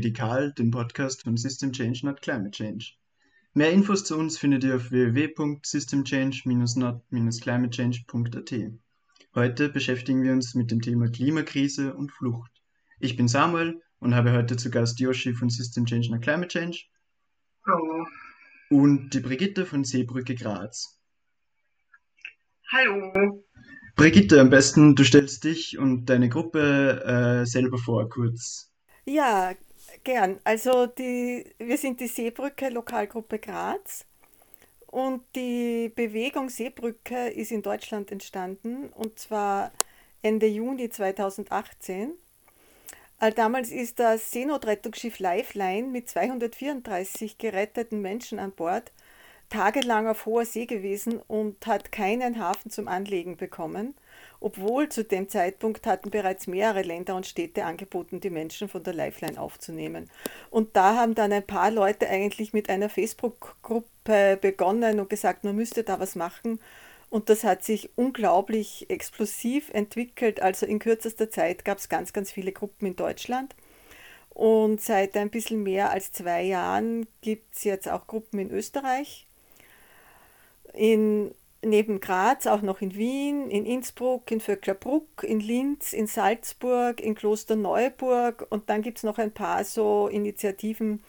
Radikal, dem Podcast von System Change Not Climate Change. Mehr Infos zu uns findet ihr auf www.systemchange-not-climatechange.at. Heute beschäftigen wir uns mit dem Thema Klimakrise und Flucht. Ich bin Samuel und habe heute zu Gast Yoshi von System Change Not Climate Change. Hallo. Und die Brigitte von Seebrücke Graz. Hallo. Brigitte, am besten du stellst dich und deine Gruppe äh, selber vor, kurz. Ja, gern. Also die, wir sind die Seebrücke Lokalgruppe Graz und die Bewegung Seebrücke ist in Deutschland entstanden und zwar Ende Juni 2018. Äh, damals ist das Seenotrettungsschiff Lifeline mit 234 geretteten Menschen an Bord tagelang auf hoher See gewesen und hat keinen Hafen zum Anlegen bekommen, obwohl zu dem Zeitpunkt hatten bereits mehrere Länder und Städte angeboten, die Menschen von der Lifeline aufzunehmen. Und da haben dann ein paar Leute eigentlich mit einer Facebook-Gruppe begonnen und gesagt, man müsste da was machen. Und das hat sich unglaublich explosiv entwickelt. Also in kürzester Zeit gab es ganz, ganz viele Gruppen in Deutschland. Und seit ein bisschen mehr als zwei Jahren gibt es jetzt auch Gruppen in Österreich in, neben Graz auch noch in Wien, in Innsbruck, in Vöcklerbruck, in Linz, in Salzburg, in Klosterneuburg und dann gibt es noch ein paar so Initiativen,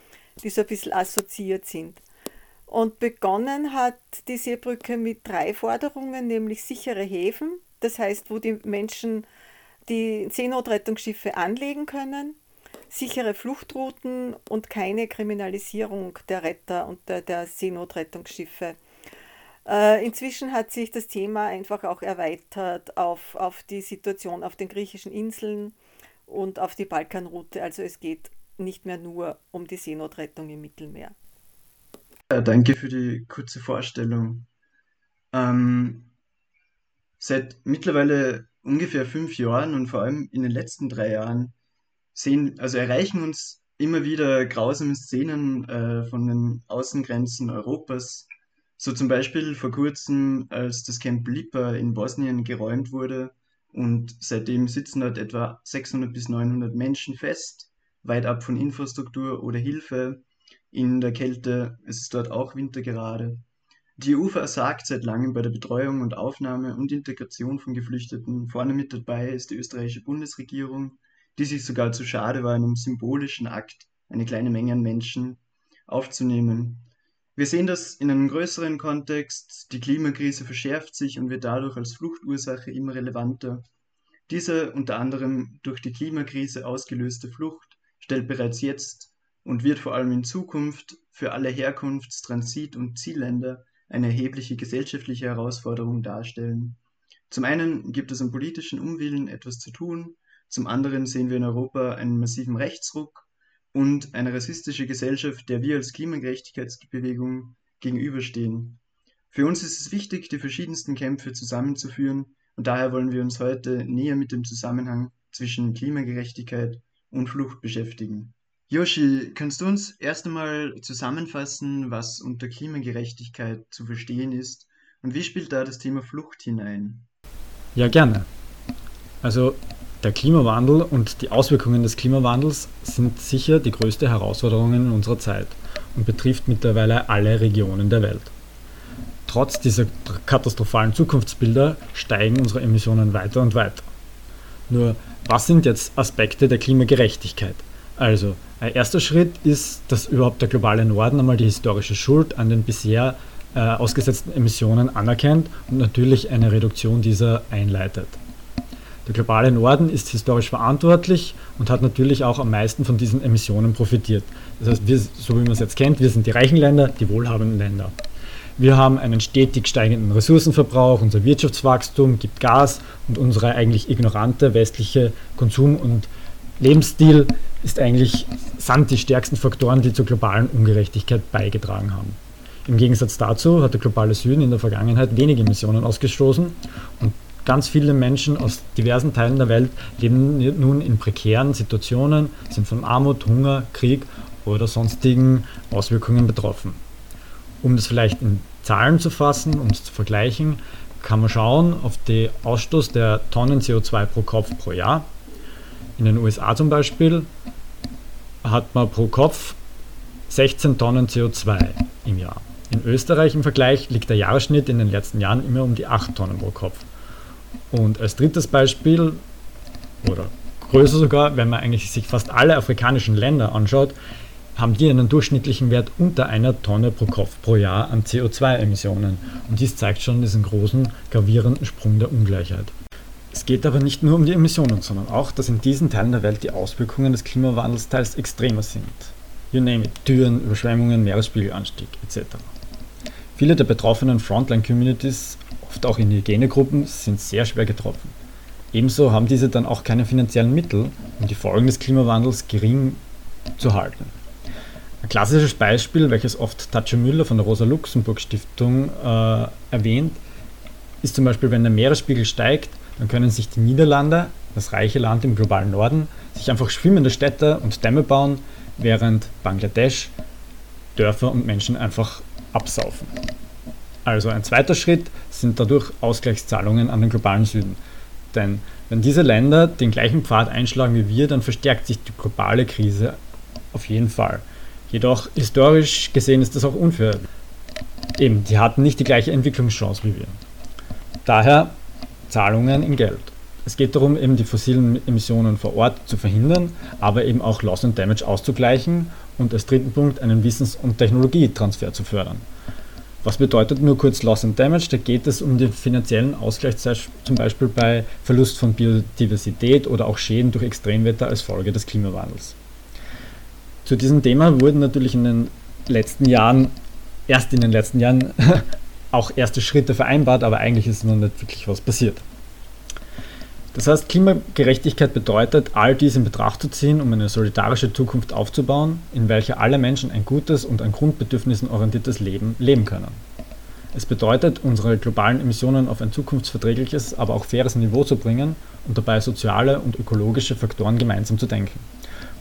die so ein bisschen assoziiert sind. Und begonnen hat die Seebrücke mit drei Forderungen, nämlich sichere Häfen, das heißt, wo die Menschen die Seenotrettungsschiffe anlegen können, sichere Fluchtrouten und keine Kriminalisierung der Retter und der, der Seenotrettungsschiffe. Äh, inzwischen hat sich das Thema einfach auch erweitert auf, auf die Situation auf den griechischen Inseln und auf die Balkanroute. Also es geht nicht mehr nur um die Seenotrettung im Mittelmeer. Ja, danke für die kurze Vorstellung. Ähm, seit mittlerweile ungefähr fünf Jahren und vor allem in den letzten drei Jahren sehen, also erreichen uns immer wieder grausame Szenen äh, von den Außengrenzen Europas so zum Beispiel vor kurzem, als das Camp Lipa in Bosnien geräumt wurde und seitdem sitzen dort etwa 600 bis 900 Menschen fest, weit ab von Infrastruktur oder Hilfe. In der Kälte, es ist dort auch Winter gerade. Die EU versagt seit langem bei der Betreuung und Aufnahme und Integration von Geflüchteten. Vorne mit dabei ist die österreichische Bundesregierung, die sich sogar zu schade war, einem symbolischen Akt eine kleine Menge an Menschen aufzunehmen. Wir sehen das in einem größeren Kontext. Die Klimakrise verschärft sich und wird dadurch als Fluchtursache immer relevanter. Diese unter anderem durch die Klimakrise ausgelöste Flucht stellt bereits jetzt und wird vor allem in Zukunft für alle Herkunfts-, Transit- und Zielländer eine erhebliche gesellschaftliche Herausforderung darstellen. Zum einen gibt es am politischen Unwillen etwas zu tun, zum anderen sehen wir in Europa einen massiven Rechtsruck und eine rassistische Gesellschaft, der wir als Klimagerechtigkeitsbewegung gegenüberstehen. Für uns ist es wichtig, die verschiedensten Kämpfe zusammenzuführen und daher wollen wir uns heute näher mit dem Zusammenhang zwischen Klimagerechtigkeit und Flucht beschäftigen. Yoshi, kannst du uns erst einmal zusammenfassen, was unter Klimagerechtigkeit zu verstehen ist und wie spielt da das Thema Flucht hinein? Ja, gerne. Also der Klimawandel und die Auswirkungen des Klimawandels sind sicher die größte Herausforderung in unserer Zeit und betrifft mittlerweile alle Regionen der Welt. Trotz dieser katastrophalen Zukunftsbilder steigen unsere Emissionen weiter und weiter. Nur, was sind jetzt Aspekte der Klimagerechtigkeit? Also, ein erster Schritt ist, dass überhaupt der globale Norden einmal die historische Schuld an den bisher äh, ausgesetzten Emissionen anerkennt und natürlich eine Reduktion dieser einleitet. Der globale Norden ist historisch verantwortlich und hat natürlich auch am meisten von diesen Emissionen profitiert. Das heißt, wir, so wie man es jetzt kennt, wir sind die reichen Länder, die wohlhabenden Länder. Wir haben einen stetig steigenden Ressourcenverbrauch, unser Wirtschaftswachstum gibt Gas und unsere eigentlich ignorante westliche Konsum- und Lebensstil ist eigentlich, sind die stärksten Faktoren, die zur globalen Ungerechtigkeit beigetragen haben. Im Gegensatz dazu hat der globale Süden in der Vergangenheit wenige Emissionen ausgestoßen und Ganz viele Menschen aus diversen Teilen der Welt leben nun in prekären Situationen, sind von Armut, Hunger, Krieg oder sonstigen Auswirkungen betroffen. Um das vielleicht in Zahlen zu fassen, um es zu vergleichen, kann man schauen auf den Ausstoß der Tonnen CO2 pro Kopf pro Jahr. In den USA zum Beispiel hat man pro Kopf 16 Tonnen CO2 im Jahr. In Österreich im Vergleich liegt der Jahresschnitt in den letzten Jahren immer um die 8 Tonnen pro Kopf. Und als drittes Beispiel, oder größer sogar, wenn man eigentlich sich fast alle afrikanischen Länder anschaut, haben die einen durchschnittlichen Wert unter einer Tonne pro Kopf pro Jahr an CO2-Emissionen. Und dies zeigt schon diesen großen, gravierenden Sprung der Ungleichheit. Es geht aber nicht nur um die Emissionen, sondern auch, dass in diesen Teilen der Welt die Auswirkungen des Klimawandels teils extremer sind. You name it, Türen, Überschwemmungen, Meeresspiegelanstieg etc. Viele der betroffenen Frontline-Communities, oft auch indigene Gruppen, sind sehr schwer getroffen. Ebenso haben diese dann auch keine finanziellen Mittel, um die Folgen des Klimawandels gering zu halten. Ein klassisches Beispiel, welches oft Tatsche Müller von der Rosa-Luxemburg-Stiftung äh, erwähnt, ist zum Beispiel, wenn der Meeresspiegel steigt, dann können sich die Niederlande, das reiche Land im globalen Norden, sich einfach schwimmende Städte und Dämme bauen, während Bangladesch Dörfer und Menschen einfach absaufen. Also ein zweiter Schritt sind dadurch Ausgleichszahlungen an den globalen Süden. Denn wenn diese Länder den gleichen Pfad einschlagen wie wir, dann verstärkt sich die globale Krise auf jeden Fall. Jedoch historisch gesehen ist das auch unfair. Eben, die hatten nicht die gleiche Entwicklungschance wie wir. Daher Zahlungen in Geld. Es geht darum, eben die fossilen Emissionen vor Ort zu verhindern, aber eben auch Loss and Damage auszugleichen und als dritten Punkt einen Wissens- und Technologietransfer zu fördern. Was bedeutet nur kurz Loss and Damage? Da geht es um den finanziellen Ausgleich, zum Beispiel bei Verlust von Biodiversität oder auch Schäden durch Extremwetter als Folge des Klimawandels. Zu diesem Thema wurden natürlich in den letzten Jahren, erst in den letzten Jahren, auch erste Schritte vereinbart, aber eigentlich ist noch nicht wirklich was passiert. Das heißt, Klimagerechtigkeit bedeutet, all dies in Betracht zu ziehen, um eine solidarische Zukunft aufzubauen, in welcher alle Menschen ein gutes und an Grundbedürfnissen orientiertes Leben leben können. Es bedeutet, unsere globalen Emissionen auf ein zukunftsverträgliches, aber auch faires Niveau zu bringen und dabei soziale und ökologische Faktoren gemeinsam zu denken.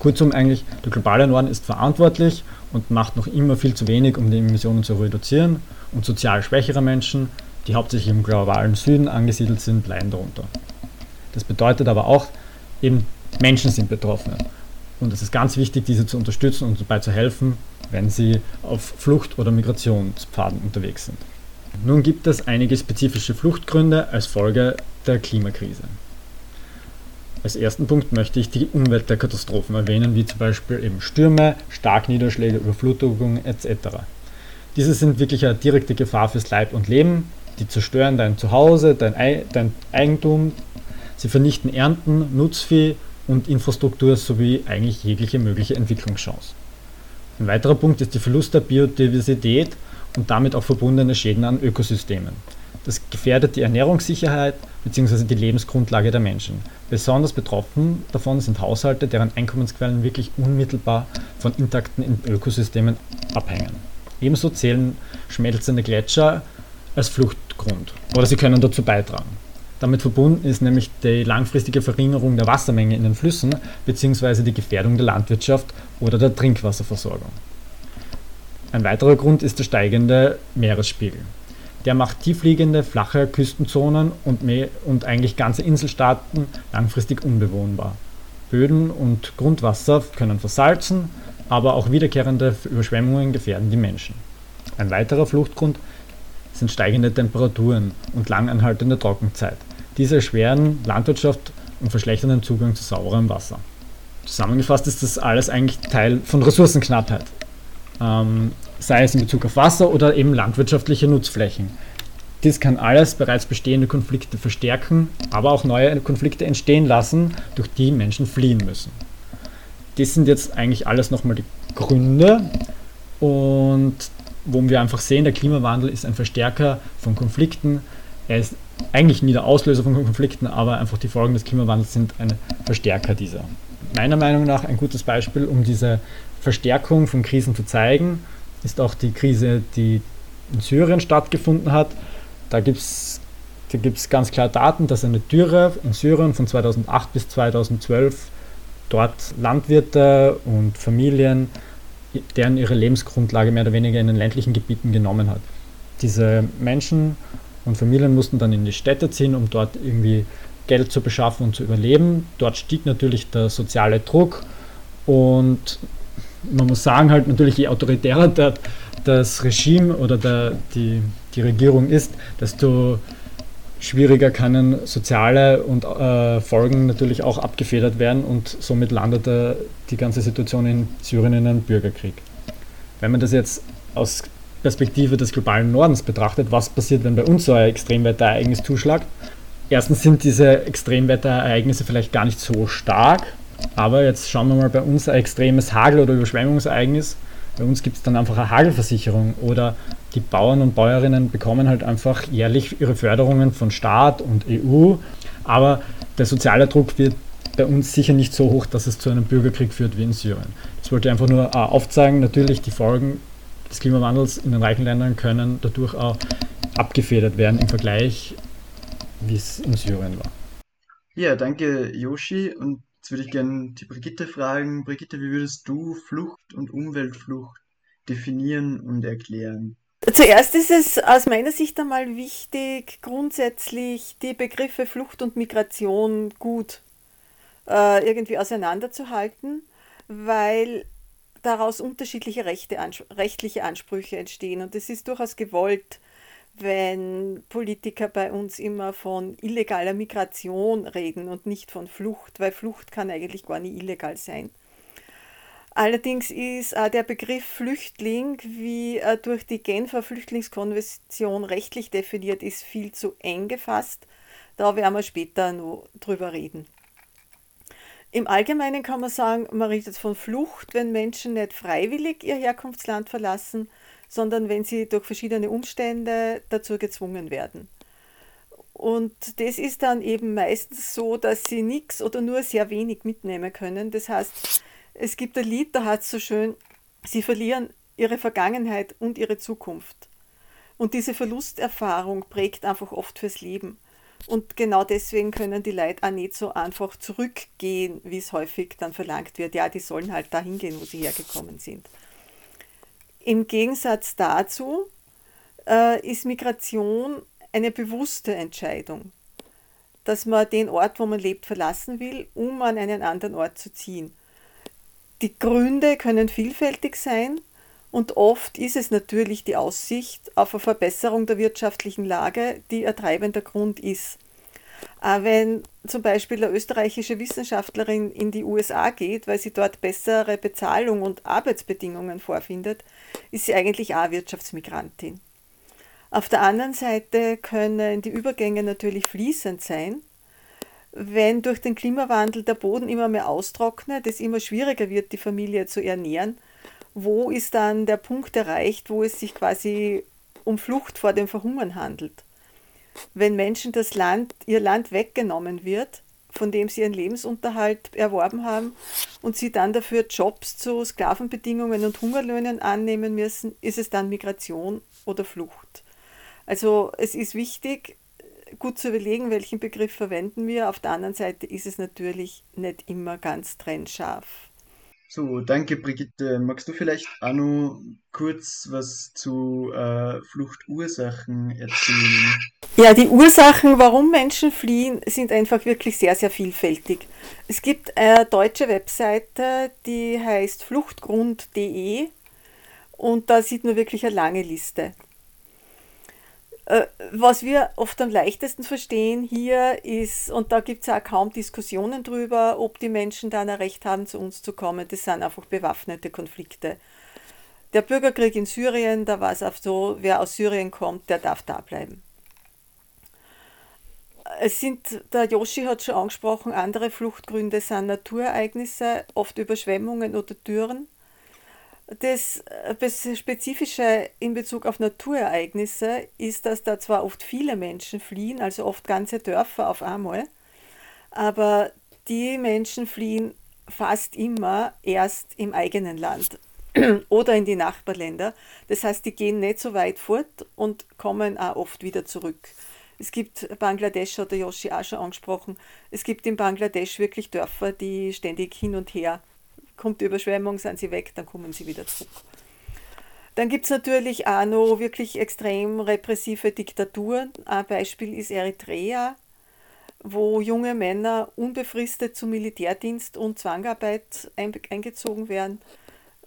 Kurzum eigentlich, der globale Norden ist verantwortlich und macht noch immer viel zu wenig, um die Emissionen zu reduzieren und sozial schwächere Menschen, die hauptsächlich im globalen Süden angesiedelt sind, leiden darunter. Das bedeutet aber auch, eben Menschen sind Betroffene. Und es ist ganz wichtig, diese zu unterstützen und dabei zu helfen, wenn sie auf Flucht- oder Migrationspfaden unterwegs sind. Nun gibt es einige spezifische Fluchtgründe als Folge der Klimakrise. Als ersten Punkt möchte ich die Umweltkatastrophen erwähnen, wie zum Beispiel eben Stürme, Starkniederschläge, Überflutungen etc. Diese sind wirklich eine direkte Gefahr fürs Leib und Leben. Die zerstören dein Zuhause, dein Eigentum, Sie vernichten Ernten, Nutzvieh und Infrastruktur sowie eigentlich jegliche mögliche Entwicklungschance. Ein weiterer Punkt ist der Verlust der Biodiversität und damit auch verbundene Schäden an Ökosystemen. Das gefährdet die Ernährungssicherheit bzw. die Lebensgrundlage der Menschen. Besonders betroffen davon sind Haushalte, deren Einkommensquellen wirklich unmittelbar von intakten Ökosystemen abhängen. Ebenso zählen schmelzende Gletscher als Fluchtgrund oder sie können dazu beitragen. Damit verbunden ist nämlich die langfristige Verringerung der Wassermenge in den Flüssen bzw. die Gefährdung der Landwirtschaft oder der Trinkwasserversorgung. Ein weiterer Grund ist der steigende Meeresspiegel. Der macht tiefliegende, flache Küstenzonen und, und eigentlich ganze Inselstaaten langfristig unbewohnbar. Böden und Grundwasser können versalzen, aber auch wiederkehrende Überschwemmungen gefährden die Menschen. Ein weiterer Fluchtgrund sind steigende Temperaturen und langanhaltende Trockenzeit. Diese erschweren Landwirtschaft und verschlechtern den Zugang zu sauberem Wasser. Zusammengefasst ist das alles eigentlich Teil von Ressourcenknappheit. Ähm, sei es in Bezug auf Wasser oder eben landwirtschaftliche Nutzflächen. Dies kann alles bereits bestehende Konflikte verstärken, aber auch neue Konflikte entstehen lassen, durch die Menschen fliehen müssen. Das sind jetzt eigentlich alles nochmal die Gründe und wo wir einfach sehen, der Klimawandel ist ein Verstärker von Konflikten. Er ist eigentlich nie der Auslöser von Konflikten, aber einfach die Folgen des Klimawandels sind ein Verstärker dieser. Meiner Meinung nach ein gutes Beispiel, um diese Verstärkung von Krisen zu zeigen, ist auch die Krise, die in Syrien stattgefunden hat. Da gibt es da gibt's ganz klar Daten, dass eine Dürre in Syrien von 2008 bis 2012 dort Landwirte und Familien, deren ihre Lebensgrundlage mehr oder weniger in den ländlichen Gebieten genommen hat. Diese Menschen und Familien mussten dann in die Städte ziehen, um dort irgendwie Geld zu beschaffen und zu überleben. Dort stieg natürlich der soziale Druck und man muss sagen, halt natürlich, je autoritärer der, das Regime oder der, die, die Regierung ist, desto schwieriger können soziale und äh, Folgen natürlich auch abgefedert werden und somit landet äh, die ganze Situation in Syrien in einem Bürgerkrieg. Wenn man das jetzt aus Perspektive des globalen Nordens betrachtet, was passiert, wenn bei uns so ein Extremwetterereignis zuschlagt? Erstens sind diese Extremwetterereignisse vielleicht gar nicht so stark, aber jetzt schauen wir mal bei uns ein extremes Hagel- oder Überschwemmungsereignis. Bei uns gibt es dann einfach eine Hagelversicherung oder die Bauern und Bäuerinnen bekommen halt einfach jährlich ihre Förderungen von Staat und EU, aber der soziale Druck wird bei uns sicher nicht so hoch, dass es zu einem Bürgerkrieg führt wie in Syrien. Das wollte ich einfach nur äh, aufzeigen. Natürlich, die Folgen des Klimawandels in den reichen Ländern können dadurch auch abgefedert werden im Vergleich, wie es in Syrien war. Ja, danke Yoshi. Und jetzt würde ich gerne die Brigitte fragen. Brigitte, wie würdest du Flucht und Umweltflucht definieren und erklären? Zuerst ist es aus meiner Sicht einmal wichtig, grundsätzlich die Begriffe Flucht und Migration gut äh, irgendwie auseinanderzuhalten, weil daraus unterschiedliche Rechte, rechtliche Ansprüche entstehen. Und es ist durchaus gewollt, wenn Politiker bei uns immer von illegaler Migration reden und nicht von Flucht, weil Flucht kann eigentlich gar nicht illegal sein. Allerdings ist auch der Begriff Flüchtling, wie er durch die Genfer Flüchtlingskonvention rechtlich definiert ist, viel zu eng gefasst. Da werden wir später noch drüber reden. Im Allgemeinen kann man sagen, man redet von Flucht, wenn Menschen nicht freiwillig ihr Herkunftsland verlassen, sondern wenn sie durch verschiedene Umstände dazu gezwungen werden. Und das ist dann eben meistens so, dass sie nichts oder nur sehr wenig mitnehmen können. Das heißt, es gibt ein Lied, da hat es so schön, sie verlieren ihre Vergangenheit und ihre Zukunft. Und diese Verlusterfahrung prägt einfach oft fürs Leben. Und genau deswegen können die Leute auch nicht so einfach zurückgehen, wie es häufig dann verlangt wird. Ja, die sollen halt dahin gehen, wo sie hergekommen sind. Im Gegensatz dazu äh, ist Migration eine bewusste Entscheidung, dass man den Ort, wo man lebt, verlassen will, um an einen anderen Ort zu ziehen. Die Gründe können vielfältig sein und oft ist es natürlich die Aussicht auf eine Verbesserung der wirtschaftlichen Lage, die ein treibender Grund ist. Wenn zum Beispiel eine österreichische Wissenschaftlerin in die USA geht, weil sie dort bessere Bezahlung und Arbeitsbedingungen vorfindet, ist sie eigentlich auch Wirtschaftsmigrantin. Auf der anderen Seite können die Übergänge natürlich fließend sein wenn durch den Klimawandel der Boden immer mehr austrocknet, es immer schwieriger wird, die Familie zu ernähren, wo ist dann der Punkt erreicht, wo es sich quasi um Flucht vor dem Verhungern handelt? Wenn Menschen das Land, ihr Land weggenommen wird, von dem sie ihren Lebensunterhalt erworben haben und sie dann dafür Jobs zu Sklavenbedingungen und Hungerlöhnen annehmen müssen, ist es dann Migration oder Flucht. Also es ist wichtig, gut zu überlegen, welchen Begriff verwenden wir. Auf der anderen Seite ist es natürlich nicht immer ganz trennscharf. So, danke Brigitte. Magst du vielleicht auch noch kurz was zu äh, Fluchtursachen erzählen? Ja, die Ursachen, warum Menschen fliehen, sind einfach wirklich sehr, sehr vielfältig. Es gibt eine deutsche Webseite, die heißt fluchtgrund.de und da sieht man wirklich eine lange Liste. Äh, was wir oft am leichtesten verstehen hier ist, und da gibt es auch kaum Diskussionen drüber, ob die Menschen dann ein Recht haben, zu uns zu kommen, das sind einfach bewaffnete Konflikte. Der Bürgerkrieg in Syrien, da war es auch so, wer aus Syrien kommt, der darf da bleiben. Es sind, der Yoshi hat schon angesprochen, andere Fluchtgründe sind Naturereignisse, oft Überschwemmungen oder Dürren. Das Spezifische in Bezug auf Naturereignisse ist, dass da zwar oft viele Menschen fliehen, also oft ganze Dörfer auf einmal, aber die Menschen fliehen fast immer erst im eigenen Land oder in die Nachbarländer. Das heißt, die gehen nicht so weit fort und kommen auch oft wieder zurück. Es gibt Bangladesch, hat der Yoshi auch schon angesprochen, es gibt in Bangladesch wirklich Dörfer, die ständig hin und her kommt die Überschwemmung, sind sie weg, dann kommen sie wieder zurück. Dann gibt es natürlich auch noch wirklich extrem repressive Diktaturen. Ein Beispiel ist Eritrea, wo junge Männer unbefristet zum Militärdienst und Zwangarbeit eingezogen werden.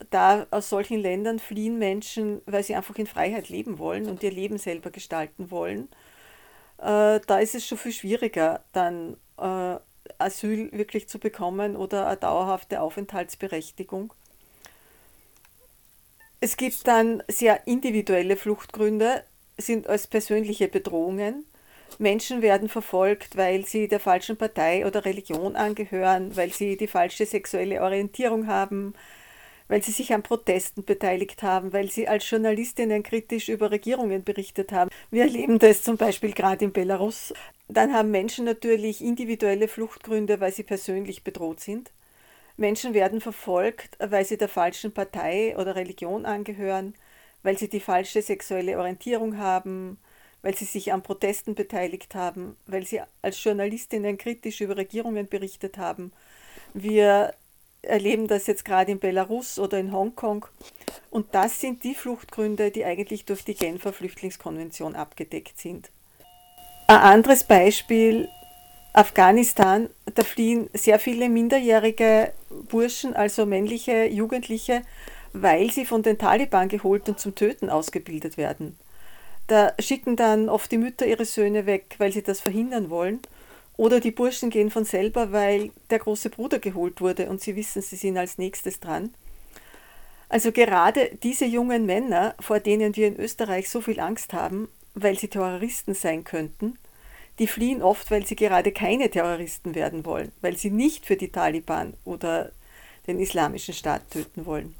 da aus solchen Ländern fliehen Menschen, weil sie einfach in Freiheit leben wollen und ihr Leben selber gestalten wollen. Äh, da ist es schon viel schwieriger, dann äh, Asyl wirklich zu bekommen oder eine dauerhafte Aufenthaltsberechtigung. Es gibt dann sehr individuelle Fluchtgründe, sind als persönliche Bedrohungen. Menschen werden verfolgt, weil sie der falschen Partei oder Religion angehören, weil sie die falsche sexuelle Orientierung haben, weil sie sich an Protesten beteiligt haben, weil sie als Journalistinnen kritisch über Regierungen berichtet haben. Wir erleben das zum Beispiel gerade in Belarus. Dann haben Menschen natürlich individuelle Fluchtgründe, weil sie persönlich bedroht sind. Menschen werden verfolgt, weil sie der falschen Partei oder Religion angehören, weil sie die falsche sexuelle Orientierung haben, weil sie sich an Protesten beteiligt haben, weil sie als Journalistinnen kritisch über Regierungen berichtet haben. Wir erleben das jetzt gerade in Belarus oder in Hongkong. Und das sind die Fluchtgründe, die eigentlich durch die Genfer Flüchtlingskonvention abgedeckt sind. Ein anderes Beispiel, Afghanistan, da fliehen sehr viele minderjährige Burschen, also männliche Jugendliche, weil sie von den Taliban geholt und zum Töten ausgebildet werden. Da schicken dann oft die Mütter ihre Söhne weg, weil sie das verhindern wollen. Oder die Burschen gehen von selber, weil der große Bruder geholt wurde und sie wissen, sie sind als nächstes dran. Also gerade diese jungen Männer, vor denen wir in Österreich so viel Angst haben, weil sie Terroristen sein könnten, die fliehen oft, weil sie gerade keine Terroristen werden wollen, weil sie nicht für die Taliban oder den islamischen Staat töten wollen.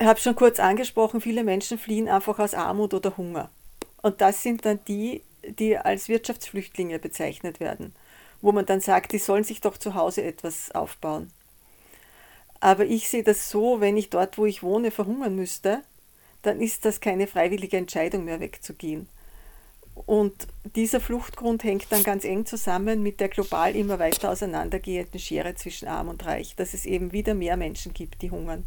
Ich habe schon kurz angesprochen, viele Menschen fliehen einfach aus Armut oder Hunger. Und das sind dann die, die als Wirtschaftsflüchtlinge bezeichnet werden, wo man dann sagt, die sollen sich doch zu Hause etwas aufbauen. Aber ich sehe das so, wenn ich dort, wo ich wohne, verhungern müsste, dann ist das keine freiwillige Entscheidung mehr wegzugehen. Und dieser Fluchtgrund hängt dann ganz eng zusammen mit der global immer weiter auseinandergehenden Schere zwischen Arm und Reich, dass es eben wieder mehr Menschen gibt, die hungern.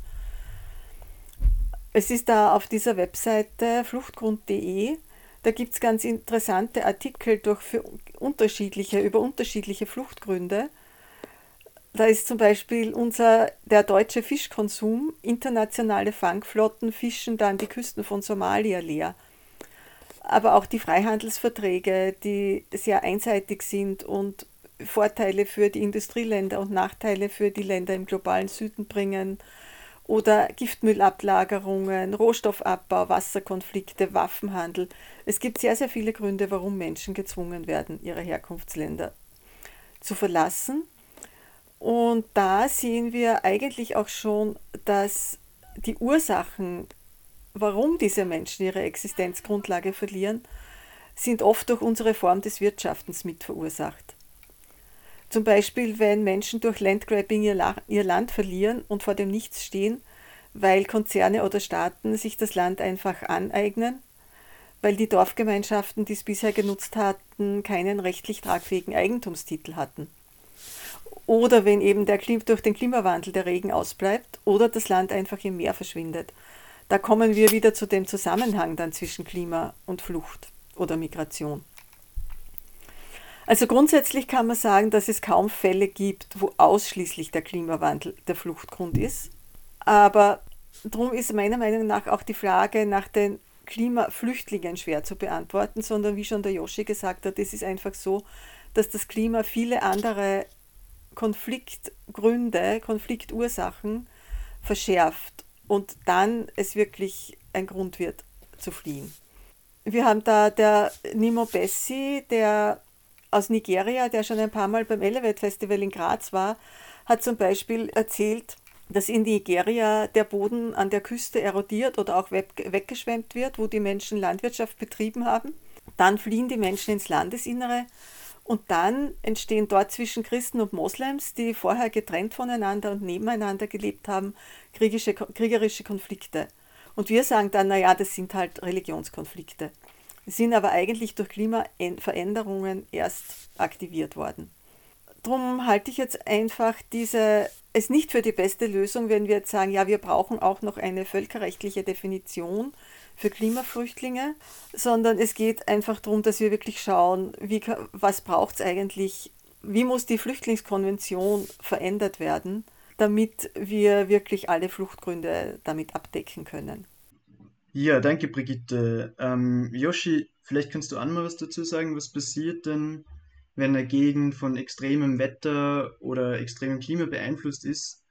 Es ist da auf dieser Webseite fluchtgrund.de da gibt es ganz interessante Artikel durch für unterschiedliche, über unterschiedliche Fluchtgründe. Da ist zum Beispiel unser, der deutsche Fischkonsum, internationale Fangflotten fischen dann die Küsten von Somalia leer. Aber auch die Freihandelsverträge, die sehr einseitig sind und Vorteile für die Industrieländer und Nachteile für die Länder im globalen Süden bringen oder Giftmüllablagerungen, Rohstoffabbau, Wasserkonflikte, Waffenhandel. Es gibt sehr, sehr viele Gründe, warum Menschen gezwungen werden, ihre Herkunftsländer zu verlassen. Und da sehen wir eigentlich auch schon, dass die Ursachen, warum diese Menschen ihre Existenzgrundlage verlieren, sind oft durch unsere Form des Wirtschaftens mit verursacht. Zum Beispiel, wenn Menschen durch Landgrabbing ihr, ihr Land verlieren und vor dem Nichts stehen, weil Konzerne oder Staaten sich das Land einfach aneignen, weil die Dorfgemeinschaften, die es bisher genutzt hatten, keinen rechtlich tragfähigen Eigentumstitel hatten. Oder wenn eben der durch den Klimawandel der Regen ausbleibt oder das Land einfach im Meer verschwindet. Da kommen wir wieder zu dem Zusammenhang dann zwischen Klima und Flucht oder Migration. Also grundsätzlich kann man sagen, dass es kaum Fälle gibt, wo ausschließlich der Klimawandel der Fluchtgrund ist. Aber darum ist meiner Meinung nach auch die Frage nach den Klimaflüchtlingen schwer zu beantworten, sondern wie schon der Yoshi gesagt hat, es ist einfach so, dass das Klima viele andere Konfliktgründe, Konfliktursachen verschärft und dann es wirklich ein Grund wird zu fliehen. Wir haben da der Nimo Bessi, der aus Nigeria, der schon ein paar Mal beim Elevate Festival in Graz war, hat zum Beispiel erzählt, dass in Nigeria der Boden an der Küste erodiert oder auch weggeschwemmt wird, wo die Menschen Landwirtschaft betrieben haben. Dann fliehen die Menschen ins Landesinnere und dann entstehen dort zwischen Christen und Moslems, die vorher getrennt voneinander und nebeneinander gelebt haben, kriegerische Konflikte. Und wir sagen dann, naja, das sind halt Religionskonflikte sind aber eigentlich durch Klimaveränderungen erst aktiviert worden. Darum halte ich jetzt einfach diese, es nicht für die beste Lösung, wenn wir jetzt sagen, ja, wir brauchen auch noch eine völkerrechtliche Definition für Klimaflüchtlinge, sondern es geht einfach darum, dass wir wirklich schauen, wie, was braucht es eigentlich, wie muss die Flüchtlingskonvention verändert werden, damit wir wirklich alle Fluchtgründe damit abdecken können. Ja, danke Brigitte. Ähm, Yoshi, vielleicht kannst du auch mal was dazu sagen. Was passiert denn, wenn eine Gegend von extremem Wetter oder extremem Klima beeinflusst ist?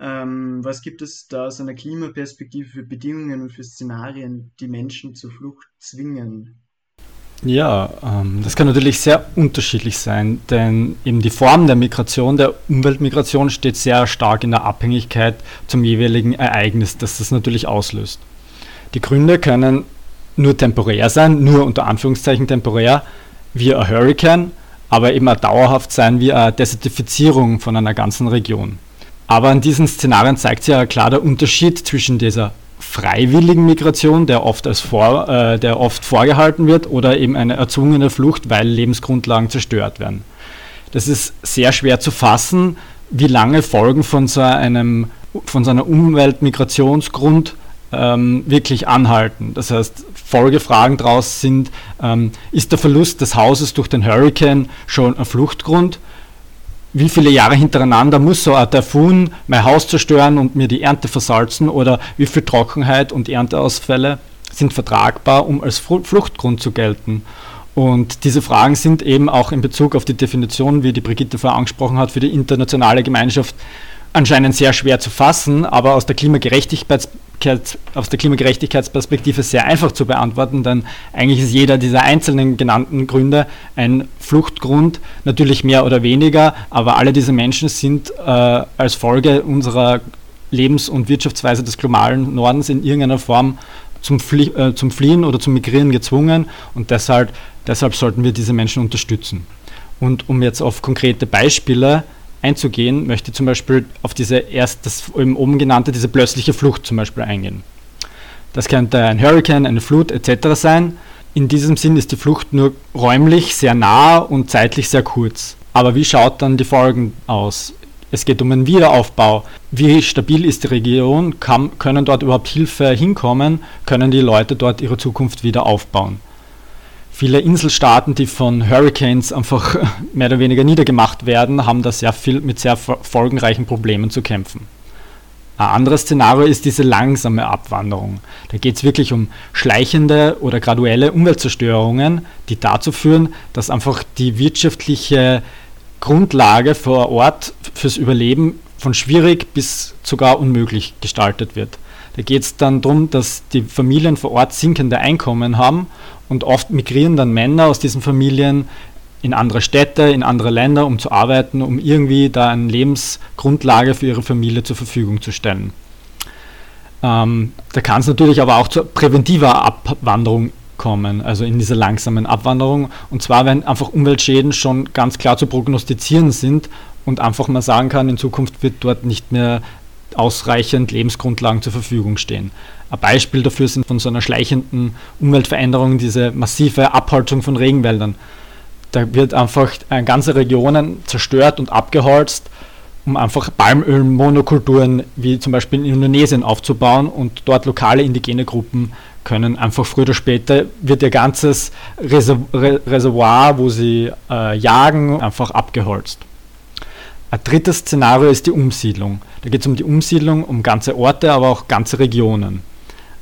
Ähm, was gibt es da aus einer Klimaperspektive für Bedingungen und für Szenarien, die Menschen zur Flucht zwingen? Ja, ähm, das kann natürlich sehr unterschiedlich sein, denn eben die Form der Migration, der Umweltmigration steht sehr stark in der Abhängigkeit zum jeweiligen Ereignis, das das natürlich auslöst. Die Gründe können nur temporär sein, nur unter Anführungszeichen temporär, wie ein Hurricane, aber eben auch dauerhaft sein wie eine Desertifizierung von einer ganzen Region. Aber in diesen Szenarien zeigt sich ja klar der Unterschied zwischen dieser freiwilligen Migration, der oft, als vor, äh, der oft vorgehalten wird, oder eben eine erzwungene Flucht, weil Lebensgrundlagen zerstört werden. Das ist sehr schwer zu fassen, wie lange Folgen von so einem von so einer Umweltmigrationsgrund ähm, wirklich anhalten. Das heißt, Folgefragen daraus sind, ähm, ist der Verlust des Hauses durch den Hurricane schon ein Fluchtgrund? wie viele Jahre hintereinander muss so ein Taifun mein Haus zerstören und mir die Ernte versalzen oder wie viel Trockenheit und Ernteausfälle sind vertragbar, um als Fluchtgrund zu gelten. Und diese Fragen sind eben auch in Bezug auf die Definition, wie die Brigitte vorher angesprochen hat, für die internationale Gemeinschaft anscheinend sehr schwer zu fassen, aber aus der Klimagerechtigkeits aus der Klimagerechtigkeitsperspektive sehr einfach zu beantworten, denn eigentlich ist jeder dieser einzelnen genannten Gründe ein Fluchtgrund, natürlich mehr oder weniger, aber alle diese Menschen sind äh, als Folge unserer Lebens- und Wirtschaftsweise des globalen Nordens in irgendeiner Form zum, Flie äh, zum Fliehen oder zum Migrieren gezwungen und deshalb, deshalb sollten wir diese Menschen unterstützen. Und um jetzt auf konkrete Beispiele einzugehen, möchte zum Beispiel auf diese erst das oben genannte, diese plötzliche Flucht zum Beispiel eingehen. Das könnte ein Hurricane, eine Flut etc. sein. In diesem Sinn ist die Flucht nur räumlich sehr nah und zeitlich sehr kurz. Aber wie schaut dann die Folgen aus? Es geht um einen Wiederaufbau. Wie stabil ist die Region? Kann, können dort überhaupt Hilfe hinkommen? Können die Leute dort ihre Zukunft wieder aufbauen? Viele Inselstaaten, die von Hurricanes einfach mehr oder weniger niedergemacht werden, haben da sehr viel mit sehr folgenreichen Problemen zu kämpfen. Ein anderes Szenario ist diese langsame Abwanderung. Da geht es wirklich um schleichende oder graduelle Umweltzerstörungen, die dazu führen, dass einfach die wirtschaftliche Grundlage vor Ort fürs Überleben von schwierig bis sogar unmöglich gestaltet wird. Da geht es dann darum, dass die Familien vor Ort sinkende Einkommen haben und oft migrieren dann Männer aus diesen Familien in andere Städte, in andere Länder, um zu arbeiten, um irgendwie da eine Lebensgrundlage für ihre Familie zur Verfügung zu stellen. Ähm, da kann es natürlich aber auch zu präventiver Abwanderung kommen, also in dieser langsamen Abwanderung. Und zwar, wenn einfach Umweltschäden schon ganz klar zu prognostizieren sind und einfach mal sagen kann, in Zukunft wird dort nicht mehr ausreichend Lebensgrundlagen zur Verfügung stehen. Ein Beispiel dafür sind von so einer schleichenden Umweltveränderung diese massive Abholzung von Regenwäldern. Da wird einfach ganze Regionen zerstört und abgeholzt, um einfach Palmölmonokulturen wie zum Beispiel in Indonesien aufzubauen und dort lokale indigene Gruppen können einfach früher oder später wird ihr ganzes Reservoir, wo sie äh, jagen, einfach abgeholzt. Ein drittes Szenario ist die Umsiedlung. Da geht es um die Umsiedlung, um ganze Orte, aber auch ganze Regionen.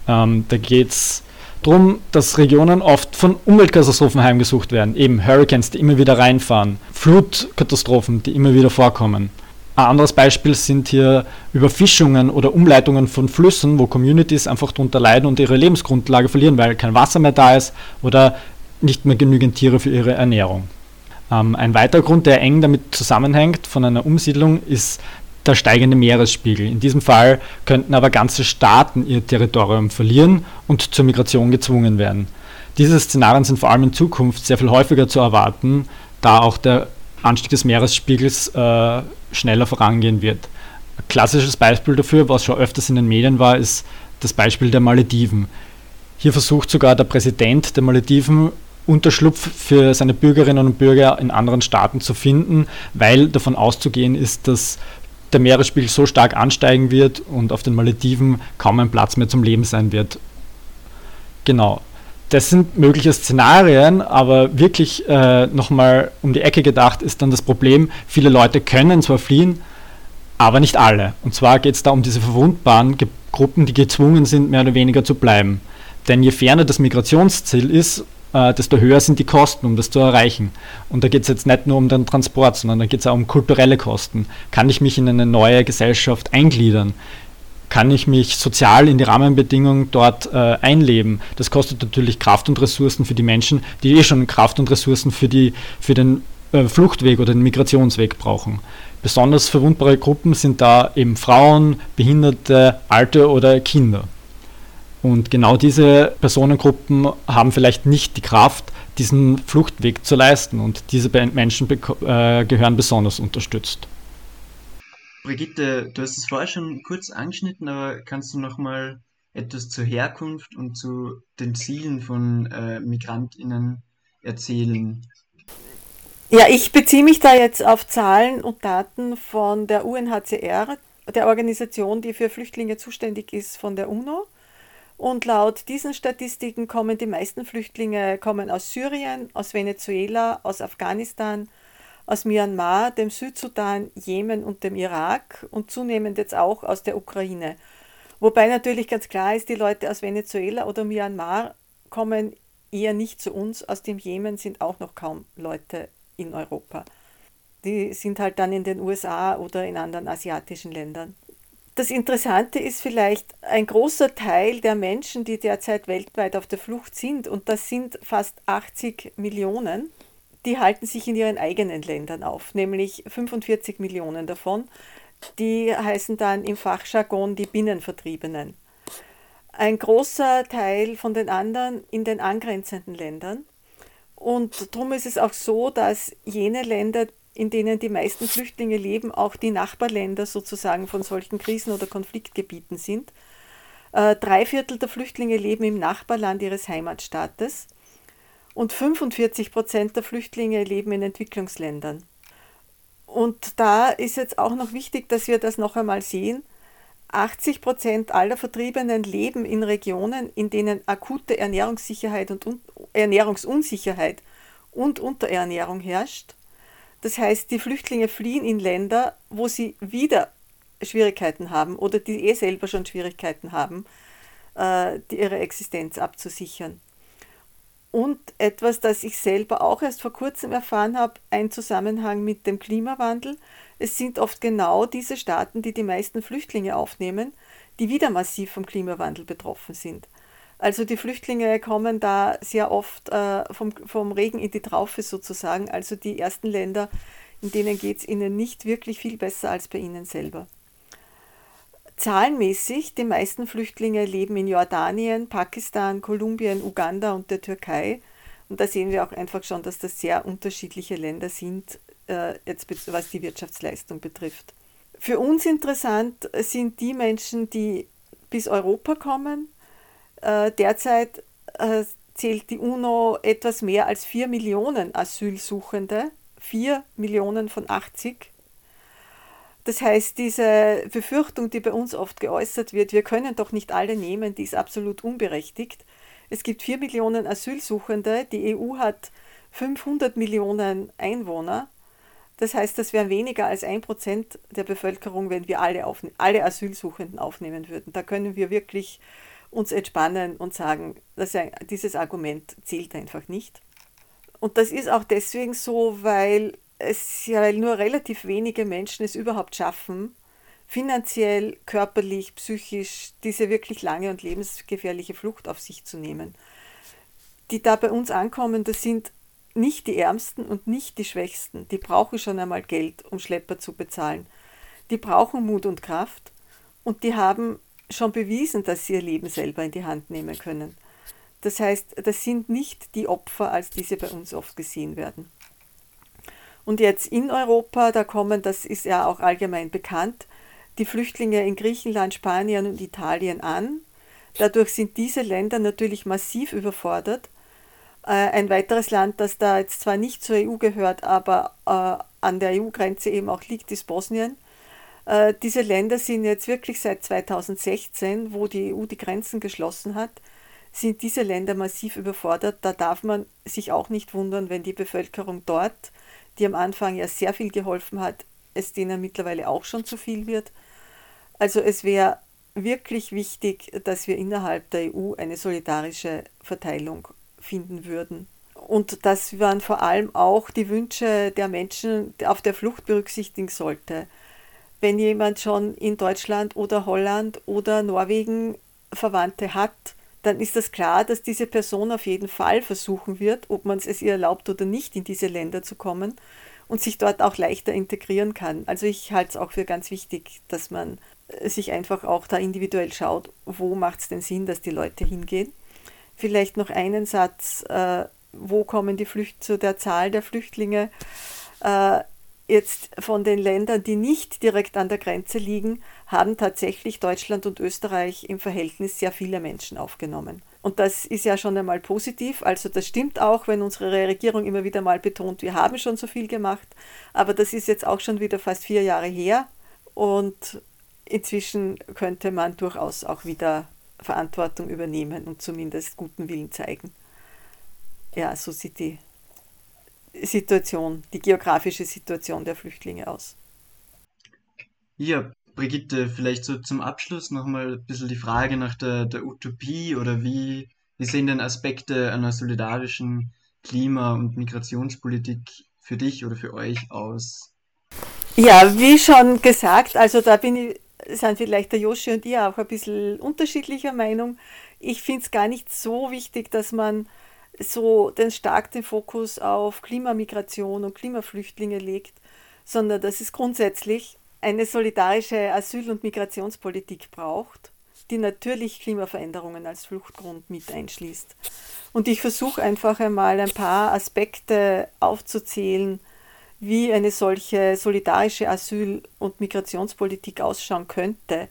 Ähm, da geht es darum, dass Regionen oft von Umweltkatastrophen heimgesucht werden. Eben Hurricanes, die immer wieder reinfahren, Flutkatastrophen, die immer wieder vorkommen. Ein anderes Beispiel sind hier Überfischungen oder Umleitungen von Flüssen, wo Communities einfach darunter leiden und ihre Lebensgrundlage verlieren, weil kein Wasser mehr da ist oder nicht mehr genügend Tiere für ihre Ernährung. Ähm, ein weiterer Grund, der eng damit zusammenhängt von einer Umsiedlung, ist der steigende Meeresspiegel. In diesem Fall könnten aber ganze Staaten ihr Territorium verlieren und zur Migration gezwungen werden. Diese Szenarien sind vor allem in Zukunft sehr viel häufiger zu erwarten, da auch der Anstieg des Meeresspiegels äh, schneller vorangehen wird. Ein klassisches Beispiel dafür, was schon öfters in den Medien war, ist das Beispiel der Malediven. Hier versucht sogar der Präsident der Malediven Unterschlupf für seine Bürgerinnen und Bürger in anderen Staaten zu finden, weil davon auszugehen ist, dass der Meeresspiegel so stark ansteigen wird und auf den Malediven kaum ein Platz mehr zum Leben sein wird. Genau. Das sind mögliche Szenarien, aber wirklich äh, nochmal um die Ecke gedacht ist dann das Problem, viele Leute können zwar fliehen, aber nicht alle. Und zwar geht es da um diese verwundbaren Gruppen, die gezwungen sind, mehr oder weniger zu bleiben. Denn je ferner das Migrationsziel ist, äh, desto höher sind die Kosten, um das zu erreichen. Und da geht es jetzt nicht nur um den Transport, sondern da geht es auch um kulturelle Kosten. Kann ich mich in eine neue Gesellschaft eingliedern? Kann ich mich sozial in die Rahmenbedingungen dort äh, einleben? Das kostet natürlich Kraft und Ressourcen für die Menschen, die eh schon Kraft und Ressourcen für, die, für den äh, Fluchtweg oder den Migrationsweg brauchen. Besonders verwundbare Gruppen sind da eben Frauen, Behinderte, Alte oder Kinder. Und genau diese Personengruppen haben vielleicht nicht die Kraft, diesen Fluchtweg zu leisten und diese Menschen äh, gehören besonders unterstützt. Brigitte, du hast es vorher schon kurz angeschnitten, aber kannst du noch mal etwas zur Herkunft und zu den Zielen von äh, MigrantInnen erzählen? Ja, ich beziehe mich da jetzt auf Zahlen und Daten von der UNHCR, der Organisation, die für Flüchtlinge zuständig ist von der UNO. Und laut diesen Statistiken kommen die meisten Flüchtlinge kommen aus Syrien, aus Venezuela, aus Afghanistan, aus Myanmar, dem Südsudan, Jemen und dem Irak und zunehmend jetzt auch aus der Ukraine. Wobei natürlich ganz klar ist, die Leute aus Venezuela oder Myanmar kommen eher nicht zu uns. Aus dem Jemen sind auch noch kaum Leute in Europa. Die sind halt dann in den USA oder in anderen asiatischen Ländern. Das Interessante ist vielleicht, ein großer Teil der Menschen, die derzeit weltweit auf der Flucht sind, und das sind fast 80 Millionen, die halten sich in ihren eigenen Ländern auf, nämlich 45 Millionen davon. Die heißen dann im Fachjargon die Binnenvertriebenen. Ein großer Teil von den anderen in den angrenzenden Ländern. Und darum ist es auch so, dass jene Länder, in denen die meisten Flüchtlinge leben, auch die Nachbarländer sozusagen von solchen Krisen- oder Konfliktgebieten sind. Äh, drei Viertel der Flüchtlinge leben im Nachbarland ihres Heimatstaates und 45 Prozent der Flüchtlinge leben in Entwicklungsländern. Und da ist jetzt auch noch wichtig, dass wir das noch einmal sehen. 80 Prozent aller Vertriebenen leben in Regionen, in denen akute Ernährungssicherheit und Ernährungsunsicherheit und Unterernährung herrscht. Das heißt, die Flüchtlinge fliehen in Länder, wo sie wieder Schwierigkeiten haben oder die eh selber schon Schwierigkeiten haben, äh, die ihre Existenz abzusichern. Und etwas, das ich selber auch erst vor kurzem erfahren habe, ein Zusammenhang mit dem Klimawandel. Es sind oft genau diese Staaten, die die meisten Flüchtlinge aufnehmen, die wieder massiv vom Klimawandel betroffen sind. Also die Flüchtlinge kommen da sehr oft äh, vom, vom Regen in die Traufe sozusagen. Also die ersten Länder, in denen geht es ihnen nicht wirklich viel besser als bei ihnen selber. Zahlenmäßig, die meisten Flüchtlinge leben in Jordanien, Pakistan, Kolumbien, Uganda und der Türkei. Und da sehen wir auch einfach schon, dass das sehr unterschiedliche Länder sind, äh, jetzt was die Wirtschaftsleistung betrifft. Für uns interessant sind die Menschen, die bis Europa kommen, derzeit äh, zählt die UNO etwas mehr als 4 Millionen Asylsuchende, 4 Millionen von 80. Das heißt, diese Befürchtung, die bei uns oft geäußert wird, wir können doch nicht alle nehmen, die ist absolut unberechtigt. Es gibt 4 Millionen Asylsuchende, die EU hat 500 Millionen Einwohner. Das heißt, das wären weniger als ein Prozent der Bevölkerung, wenn wir alle, alle Asylsuchenden aufnehmen würden. Da können wir wirklich uns entspannen und sagen, dass ja, dieses Argument zählt einfach nicht. Und das ist auch deswegen so, weil es ja nur relativ wenige Menschen es überhaupt schaffen, finanziell, körperlich, psychisch diese wirklich lange und lebensgefährliche Flucht auf sich zu nehmen. Die da bei uns ankommen, das sind nicht die Ärmsten und nicht die Schwächsten. Die brauchen schon einmal Geld, um Schlepper zu bezahlen. Die brauchen Mut und Kraft und die haben schon bewiesen, dass sie ihr Leben selber in die Hand nehmen können. Das heißt, das sind nicht die Opfer, als diese bei uns oft gesehen werden. Und jetzt in Europa, da kommen, das ist ja auch allgemein bekannt, die Flüchtlinge in Griechenland, Spanien und Italien an. Dadurch sind diese Länder natürlich massiv überfordert. Äh, ein weiteres Land, das da jetzt zwar nicht zur EU gehört, aber äh, an der EU-Grenze eben auch liegt, ist Bosnien. Äh, diese Länder sind jetzt wirklich seit 2016, wo die EU die Grenzen geschlossen hat, sind diese Länder massiv überfordert. Da darf man sich auch nicht wundern, wenn die Bevölkerung dort, die am Anfang ja sehr viel geholfen hat, es denen mittlerweile auch schon zu viel wird. Also es wäre wirklich wichtig, dass wir innerhalb der EU eine solidarische Verteilung finden würden. Und dass man vor allem auch die Wünsche der Menschen auf der Flucht berücksichtigen sollte. Wenn jemand schon in Deutschland oder Holland oder Norwegen Verwandte hat, dann ist das klar, dass diese Person auf jeden Fall versuchen wird, ob man es ihr erlaubt oder nicht, in diese Länder zu kommen und sich dort auch leichter integrieren kann. Also ich halte es auch für ganz wichtig, dass man äh, sich einfach auch da individuell schaut, wo macht es denn Sinn, dass die Leute hingehen. Vielleicht noch einen Satz, äh, wo kommen die Flücht zu der Zahl der Flüchtlinge? Äh, jetzt von den Ländern, die nicht direkt an der Grenze liegen, haben tatsächlich Deutschland und Österreich im Verhältnis sehr viele Menschen aufgenommen. Und das ist ja schon einmal positiv. Also das stimmt auch, wenn unsere Regierung immer wieder mal betont, wir haben schon so viel gemacht. Aber das ist jetzt auch schon wieder fast vier Jahre her. Und inzwischen könnte man durchaus auch wieder Verantwortung übernehmen und zumindest guten Willen zeigen. Ja, so sieht die Situation, die geografische Situation der Flüchtlinge aus. Ja, Brigitte, vielleicht so zum Abschluss nochmal ein bisschen die Frage nach der, der Utopie oder wie, wie sehen denn Aspekte einer solidarischen Klima- und Migrationspolitik für dich oder für euch aus? Ja, wie schon gesagt, also da bin ich, sind vielleicht der Joshi und ihr auch ein bisschen unterschiedlicher Meinung. Ich finde es gar nicht so wichtig, dass man so den stark den Fokus auf Klimamigration und Klimaflüchtlinge legt, sondern dass es grundsätzlich eine solidarische Asyl- und Migrationspolitik braucht, die natürlich Klimaveränderungen als Fluchtgrund mit einschließt. Und ich versuche einfach einmal ein paar Aspekte aufzuzählen, wie eine solche solidarische Asyl- und Migrationspolitik ausschauen könnte.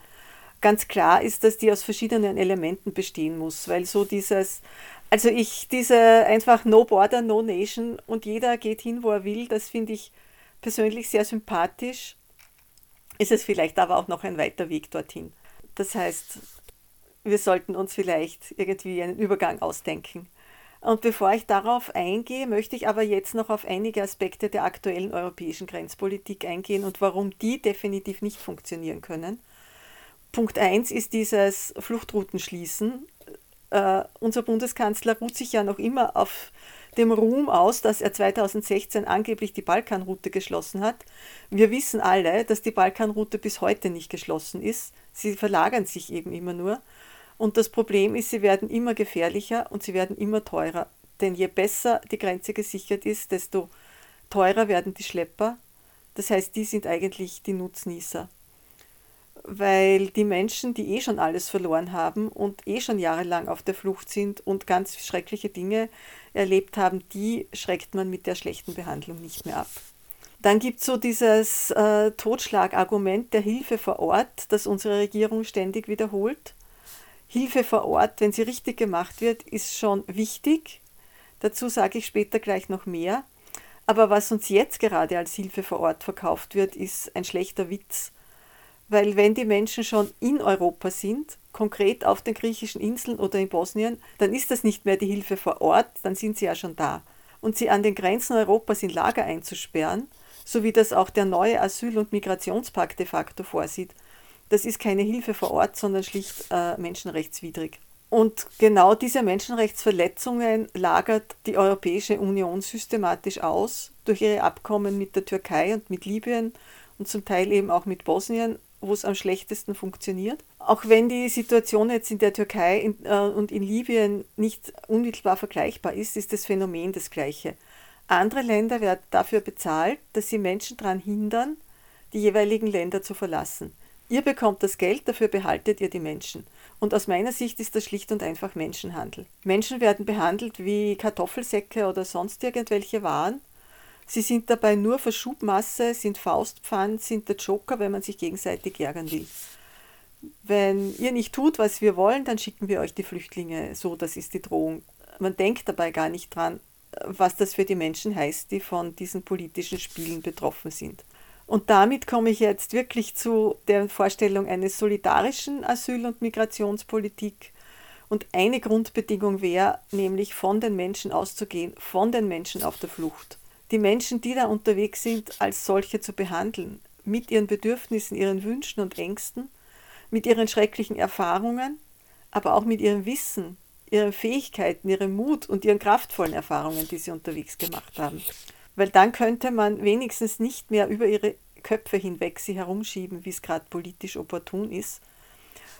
Ganz klar ist, dass die aus verschiedenen Elementen bestehen muss, weil so dieses also ich, diese einfach No Border, No Nation und jeder geht hin, wo er will, das finde ich persönlich sehr sympathisch. Ist es vielleicht aber auch noch ein weiter Weg dorthin. Das heißt, wir sollten uns vielleicht irgendwie einen Übergang ausdenken. Und bevor ich darauf eingehe, möchte ich aber jetzt noch auf einige Aspekte der aktuellen europäischen Grenzpolitik eingehen und warum die definitiv nicht funktionieren können. Punkt 1 ist dieses Fluchtrouten äh, unser Bundeskanzler ruht sich ja noch immer auf dem Ruhm aus, dass er 2016 angeblich die Balkanroute geschlossen hat. Wir wissen alle, dass die Balkanroute bis heute nicht geschlossen ist. Sie verlagern sich eben immer nur. Und das Problem ist, sie werden immer gefährlicher und sie werden immer teurer. Denn je besser die Grenze gesichert ist, desto teurer werden die Schlepper. Das heißt, die sind eigentlich die Nutznießer weil die Menschen, die eh schon alles verloren haben und eh schon jahrelang auf der Flucht sind und ganz schreckliche Dinge erlebt haben, die schreckt man mit der schlechten Behandlung nicht mehr ab. Dann gibt es so dieses äh, Totschlagargument der Hilfe vor Ort, das unsere Regierung ständig wiederholt. Hilfe vor Ort, wenn sie richtig gemacht wird, ist schon wichtig. Dazu sage ich später gleich noch mehr. Aber was uns jetzt gerade als Hilfe vor Ort verkauft wird, ist ein schlechter Witz weil wenn die Menschen schon in Europa sind, konkret auf den griechischen Inseln oder in Bosnien, dann ist das nicht mehr die Hilfe vor Ort, dann sind sie ja schon da. Und sie an den Grenzen Europas in Lager einzusperren, so wie das auch der neue Asyl- und Migrationspakt de facto vorsieht, das ist keine Hilfe vor Ort, sondern schlicht äh, menschenrechtswidrig. Und genau diese Menschenrechtsverletzungen lagert die Europäische Union systematisch aus durch ihre Abkommen mit der Türkei und mit Libyen und zum Teil eben auch mit Bosnien wo es am schlechtesten funktioniert. Auch wenn die Situation jetzt in der Türkei in, äh, und in Libyen nicht unmittelbar vergleichbar ist, ist das Phänomen das gleiche. Andere Länder werden dafür bezahlt, dass sie Menschen daran hindern, die jeweiligen Länder zu verlassen. Ihr bekommt das Geld, dafür behaltet ihr die Menschen. Und aus meiner Sicht ist das schlicht und einfach Menschenhandel. Menschen werden behandelt wie Kartoffelsäcke oder sonst irgendwelche Waren Sie sind dabei nur Verschubmasse, sind Faustpfand, sind der Joker, wenn man sich gegenseitig ärgern will. Wenn ihr nicht tut, was wir wollen, dann schicken wir euch die Flüchtlinge. So, das ist die Drohung. Man denkt dabei gar nicht dran, was das für die Menschen heißt, die von diesen politischen Spielen betroffen sind. Und damit komme ich jetzt wirklich zu der Vorstellung eines solidarischen Asyl- und Migrationspolitik. Und eine Grundbedingung wäre nämlich von den Menschen auszugehen, von den Menschen auf der Flucht die Menschen, die da unterwegs sind, als solche zu behandeln. mit ihren Bedürfnissen, ihren Wünschen und Ängsten, mit ihren schrecklichen Erfahrungen, aber auch mit ihrem Wissen, ihren Fähigkeiten, ihrem Mut und ihren kraftvollen Erfahrungen, die sie unterwegs gemacht haben. Weil dann könnte man wenigstens nicht mehr über ihre Köpfe hinweg sie herumschieben, wie es gerade politisch opportun ist.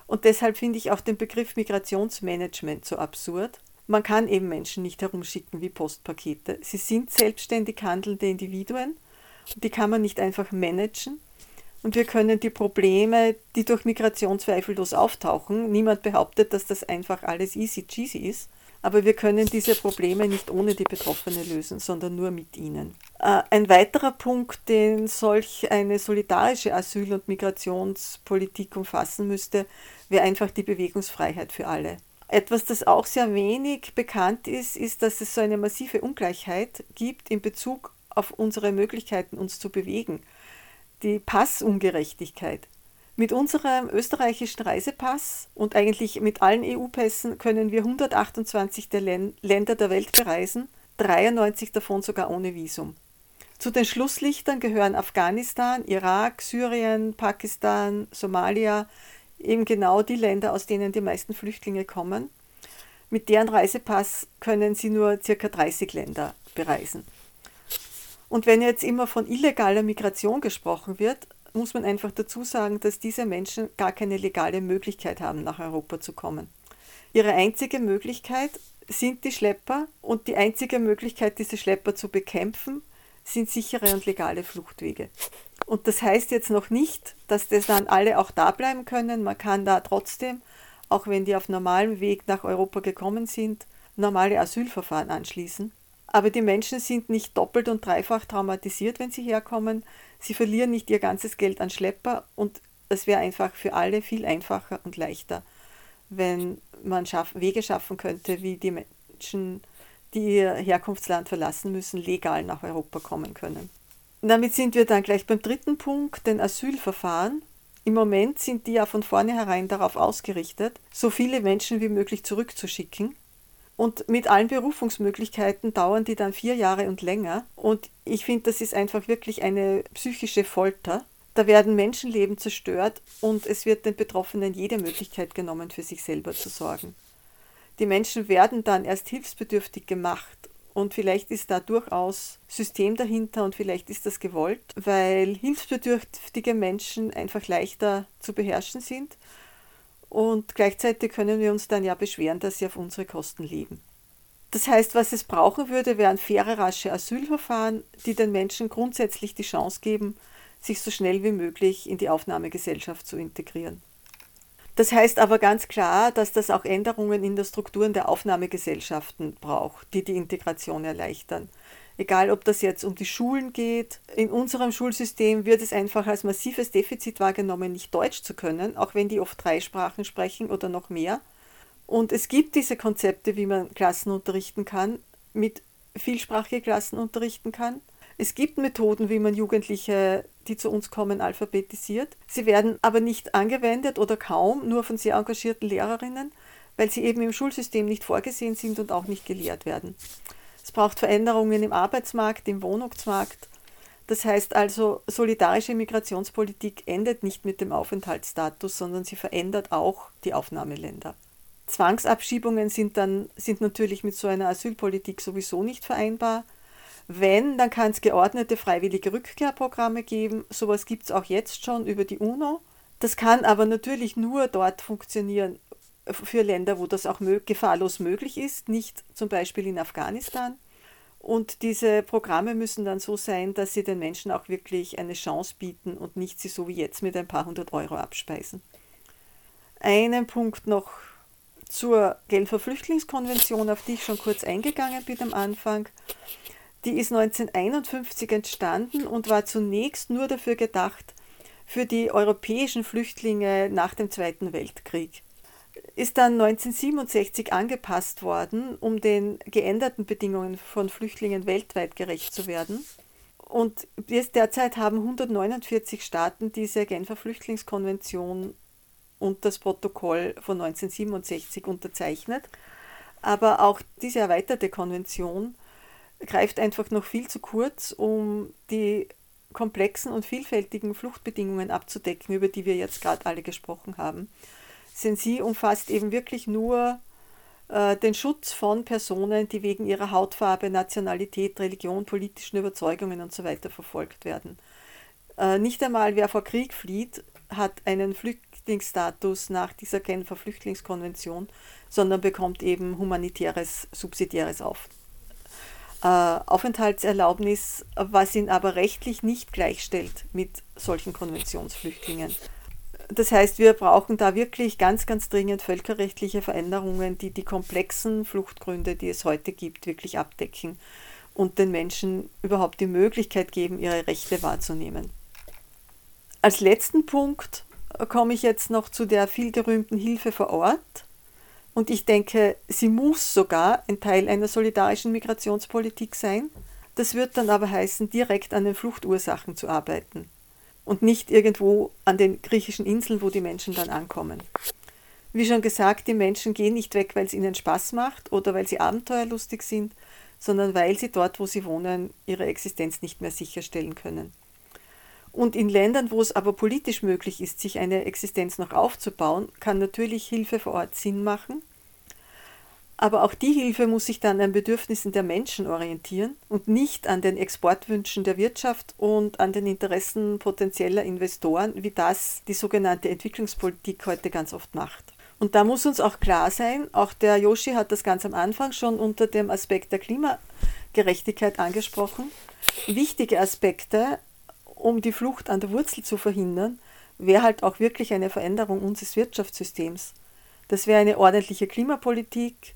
Und deshalb finde ich auch den Begriff Migrationsmanagement so absurd. Man kann eben Menschen nicht herumschicken wie Postpakete. Sie sind selbstständig handelnde Individuen und die kann man nicht einfach managen. Und wir können die Probleme, die durch Migration zweifellos auftauchen, niemand behauptet, dass das einfach alles easy cheesy ist, aber wir können diese Probleme nicht ohne die Betroffenen lösen, sondern nur mit ihnen. Äh, ein weiterer Punkt, den solch eine solidarische Asyl- und Migrationspolitik umfassen müsste, wäre einfach die Bewegungsfreiheit für alle. Etwas, das auch sehr wenig bekannt ist, ist, dass es so eine massive Ungleichheit gibt in Bezug auf unsere Möglichkeiten, uns zu bewegen. Die Passungerechtigkeit. Mit unserem österreichischen Reisepass und eigentlich mit allen EU-Pässen können wir 128 der Länder der Welt bereisen, 93 davon sogar ohne Visum. Zu den Schlusslichtern gehören Afghanistan, Irak, Syrien, Pakistan, Somalia, eben genau die Länder, aus denen die meisten Flüchtlinge kommen. Mit deren Reisepass können sie nur circa 30 Länder bereisen. Und wenn jetzt immer von illegaler Migration gesprochen wird, muss man einfach dazu sagen, dass diese Menschen gar keine legale Möglichkeit haben, nach Europa zu kommen. Ihre einzige Möglichkeit sind die Schlepper und die einzige Möglichkeit, diese Schlepper zu bekämpfen, sind sichere und legale Fluchtwege. Und das heißt jetzt noch nicht, dass das dann alle auch da bleiben können. Man kann da trotzdem, auch wenn die auf normalem Weg nach Europa gekommen sind, normale Asylverfahren anschließen. Aber die Menschen sind nicht doppelt und dreifach traumatisiert, wenn sie herkommen. Sie verlieren nicht ihr ganzes Geld an Schlepper und es wäre einfach für alle viel einfacher und leichter, wenn man Wege schaffen könnte, wie die Menschen, die ihr Herkunftsland verlassen müssen, legal nach Europa kommen können. Damit sind wir dann gleich beim dritten Punkt, den Asylverfahren. Im Moment sind die ja von vornherein darauf ausgerichtet, so viele Menschen wie möglich zurückzuschicken und mit allen Berufungsmöglichkeiten dauern die dann vier Jahre und länger. Und ich finde, das ist einfach wirklich eine psychische Folter. Da werden Menschenleben zerstört und es wird den Betroffenen jede Möglichkeit genommen, für sich selber zu sorgen. Die Menschen werden dann erst hilfsbedürftig gemacht und vielleicht ist da durchaus System dahinter und vielleicht ist das gewollt, weil hilfsbedürftige Menschen einfach leichter zu beherrschen sind und gleichzeitig können wir uns dann ja beschweren, dass sie auf unsere Kosten leben. Das heißt, was es brauchen würde, wären faire, rasche Asylverfahren, die den Menschen grundsätzlich die Chance geben, sich so schnell wie möglich in die Aufnahmegesellschaft zu integrieren. Das heißt aber ganz klar, dass das auch Änderungen in der Strukturen der Aufnahmegesellschaften braucht, die die Integration erleichtern. Egal, ob das jetzt um die Schulen geht. In unserem Schulsystem wird es einfach als massives Defizit wahrgenommen, nicht Deutsch zu können, auch wenn die oft drei Sprachen sprechen oder noch mehr. Und es gibt diese Konzepte, wie man Klassen unterrichten kann, mit vielsprachige Klassen unterrichten kann. Es gibt Methoden, wie man Jugendliche, die zu uns kommen, alphabetisiert. Sie werden aber nicht angewendet oder kaum, nur von sehr engagierten Lehrerinnen, weil sie eben im Schulsystem nicht vorgesehen sind und auch nicht gelehrt werden. Es braucht Veränderungen im Arbeitsmarkt, im Wohnungsmarkt. Das heißt also, solidarische Migrationspolitik endet nicht mit dem Aufenthaltsstatus, sondern sie verändert auch die Aufnahmeländer. Zwangsabschiebungen sind dann sind natürlich mit so einer Asylpolitik sowieso nicht vereinbar. Wenn, dann kann es geordnete freiwillige Rückkehrprogramme geben. Sowas gibt es auch jetzt schon über die UNO. Das kann aber natürlich nur dort funktionieren, für Länder, wo das auch gefahrlos möglich ist, nicht zum Beispiel in Afghanistan. Und diese Programme müssen dann so sein, dass sie den Menschen auch wirklich eine Chance bieten und nicht sie so wie jetzt mit ein paar hundert Euro abspeisen. Einen Punkt noch zur Genfer Flüchtlingskonvention, auf die ich schon kurz eingegangen bin am Anfang. Die ist 1951 entstanden und war zunächst nur dafür gedacht, für die europäischen Flüchtlinge nach dem Zweiten Weltkrieg ist dann 1967 angepasst worden, um den geänderten Bedingungen von Flüchtlingen weltweit gerecht zu werden. Und jetzt derzeit haben 149 Staaten diese Genfer Flüchtlingskonvention und das Protokoll von 1967 unterzeichnet. Aber auch diese erweiterte Konvention greift einfach noch viel zu kurz, um die komplexen und vielfältigen Fluchtbedingungen abzudecken, über die wir jetzt gerade alle gesprochen haben. Sensi umfasst eben wirklich nur äh, den Schutz von Personen, die wegen ihrer Hautfarbe, Nationalität, Religion, politischen Überzeugungen usw. So verfolgt werden. Äh, nicht einmal wer vor Krieg flieht, hat einen Flüchtlingsstatus nach dieser Genfer Flüchtlingskonvention, sondern bekommt eben humanitäres, subsidiäres auf, Aufenthaltserlaubnis, was ihn aber rechtlich nicht gleichstellt mit solchen Konventionsflüchtlingen. Das heißt, wir brauchen da wirklich ganz, ganz dringend völkerrechtliche Veränderungen, die die komplexen Fluchtgründe, die es heute gibt, wirklich abdecken und den Menschen überhaupt die Möglichkeit geben, ihre Rechte wahrzunehmen. Als letzten Punkt komme ich jetzt noch zu der vielgerühmten Hilfe vor Ort. Und ich denke, sie muss sogar ein Teil einer solidarischen Migrationspolitik sein. Das wird dann aber heißen, direkt an den Fluchtursachen zu arbeiten und nicht irgendwo an den griechischen Inseln, wo die Menschen dann ankommen. Wie schon gesagt, die Menschen gehen nicht weg, weil es ihnen Spaß macht oder weil sie abenteuerlustig sind, sondern weil sie dort, wo sie wohnen, ihre Existenz nicht mehr sicherstellen können. Und in Ländern, wo es aber politisch möglich ist, sich eine Existenz noch aufzubauen, kann natürlich Hilfe vor Ort Sinn machen. Aber auch die Hilfe muss sich dann an Bedürfnissen der Menschen orientieren und nicht an den Exportwünschen der Wirtschaft und an den Interessen potenzieller Investoren, wie das die sogenannte Entwicklungspolitik heute ganz oft macht. Und da muss uns auch klar sein, auch der Yoshi hat das ganz am Anfang schon unter dem Aspekt der Klimagerechtigkeit angesprochen, wichtige Aspekte um die Flucht an der Wurzel zu verhindern, wäre halt auch wirklich eine Veränderung unseres Wirtschaftssystems. Das wäre eine ordentliche Klimapolitik,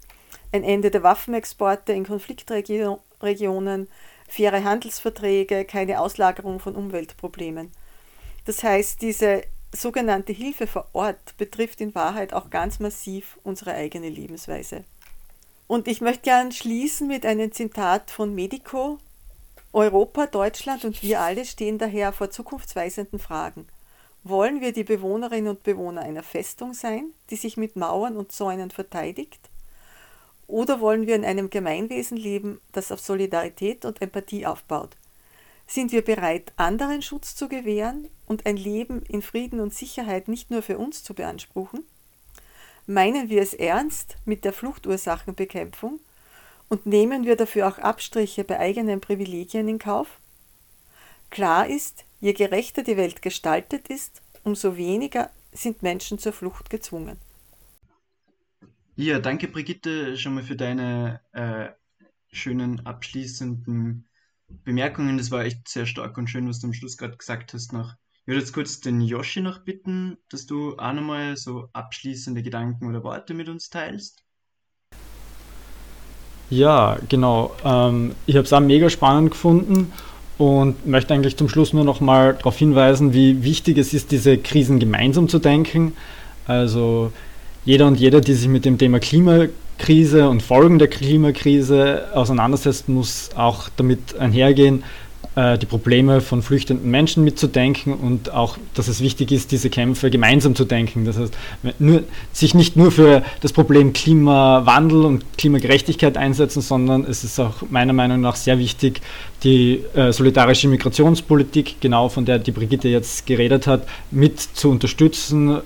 ein Ende der Waffenexporte in Konfliktregionen, faire Handelsverträge, keine Auslagerung von Umweltproblemen. Das heißt, diese sogenannte Hilfe vor Ort betrifft in Wahrheit auch ganz massiv unsere eigene Lebensweise. Und ich möchte gerne schließen mit einem Zitat von Medico, Europa, Deutschland und wir alle stehen daher vor zukunftsweisenden Fragen. Wollen wir die Bewohnerinnen und Bewohner einer Festung sein, die sich mit Mauern und Zäunen verteidigt? Oder wollen wir in einem Gemeinwesen leben, das auf Solidarität und Empathie aufbaut? Sind wir bereit, anderen Schutz zu gewähren und ein Leben in Frieden und Sicherheit nicht nur für uns zu beanspruchen? Meinen wir es ernst mit der Fluchtursachenbekämpfung und nehmen wir dafür auch Abstriche bei eigenen Privilegien in Kauf? Klar ist, je gerechter die Welt gestaltet ist, umso weniger sind Menschen zur Flucht gezwungen. Ja, danke Brigitte schon mal für deine äh, schönen abschließenden Bemerkungen. Das war echt sehr stark und schön, was du am Schluss gerade gesagt hast. Noch. Ich würde jetzt kurz den Yoshi noch bitten, dass du auch nochmal so abschließende Gedanken oder Worte mit uns teilst. Ja, genau. Ähm, ich habe es auch mega spannend gefunden und möchte eigentlich zum Schluss nur noch mal darauf hinweisen, wie wichtig es ist, diese Krisen gemeinsam zu denken. Also jeder und jeder, die sich mit dem Thema Klimakrise und Folgen der Klimakrise auseinandersetzt, muss auch damit einhergehen, die Probleme von flüchtenden Menschen mitzudenken und auch, dass es wichtig ist, diese Kämpfe gemeinsam zu denken. Das heißt, nur, sich nicht nur für das Problem Klimawandel und Klimagerechtigkeit einsetzen, sondern es ist auch meiner Meinung nach sehr wichtig, die äh, solidarische Migrationspolitik, genau von der die Brigitte jetzt geredet hat, mit zu unterstützen.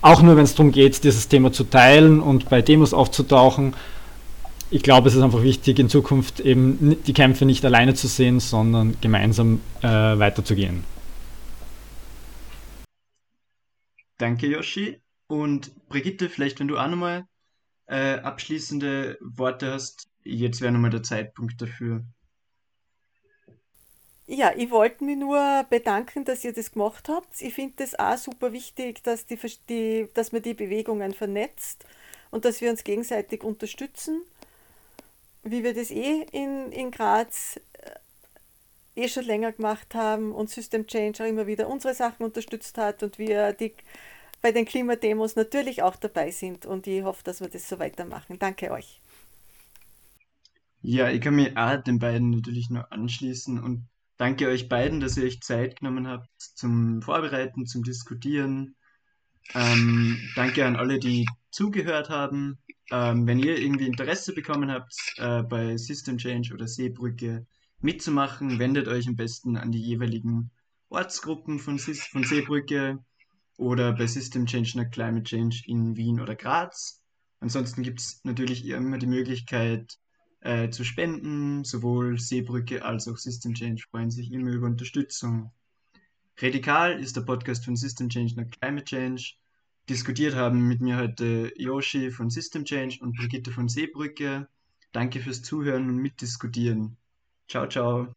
Auch nur, wenn es darum geht, dieses Thema zu teilen und bei Demos aufzutauchen ich glaube, es ist einfach wichtig, in Zukunft eben die Kämpfe nicht alleine zu sehen, sondern gemeinsam äh, weiterzugehen. Danke, Yoshi. Und Brigitte, vielleicht, wenn du auch nochmal äh, abschließende Worte hast, jetzt wäre nochmal der Zeitpunkt dafür. Ja, ich wollte mich nur bedanken, dass ihr das gemacht habt. Ich finde es auch super wichtig, dass, die, die, dass man die Bewegungen vernetzt und dass wir uns gegenseitig unterstützen wie wir das eh in, in Graz äh, eh schon länger gemacht haben und System Change auch immer wieder unsere Sachen unterstützt hat und wir die, bei den Klimademos natürlich auch dabei sind und ich hoffe, dass wir das so weitermachen. Danke euch. Ja, ich kann mich auch den beiden natürlich nur anschließen und danke euch beiden, dass ihr euch Zeit genommen habt zum Vorbereiten, zum Diskutieren. Ähm, danke an alle, die zugehört haben. Ähm, wenn ihr irgendwie Interesse bekommen habt äh, bei System Change oder Seebrücke, Mitzumachen, wendet euch am besten an die jeweiligen Ortsgruppen von, von Seebrücke oder bei System Change nach Climate Change in Wien oder Graz. Ansonsten gibt es natürlich immer die Möglichkeit äh, zu spenden. Sowohl Seebrücke als auch System Change freuen sich immer über Unterstützung. Radikal ist der Podcast von System Change nach Climate Change. Diskutiert haben mit mir heute Yoshi von System Change und Brigitte von Seebrücke. Danke fürs Zuhören und Mitdiskutieren. Ciao, ciao.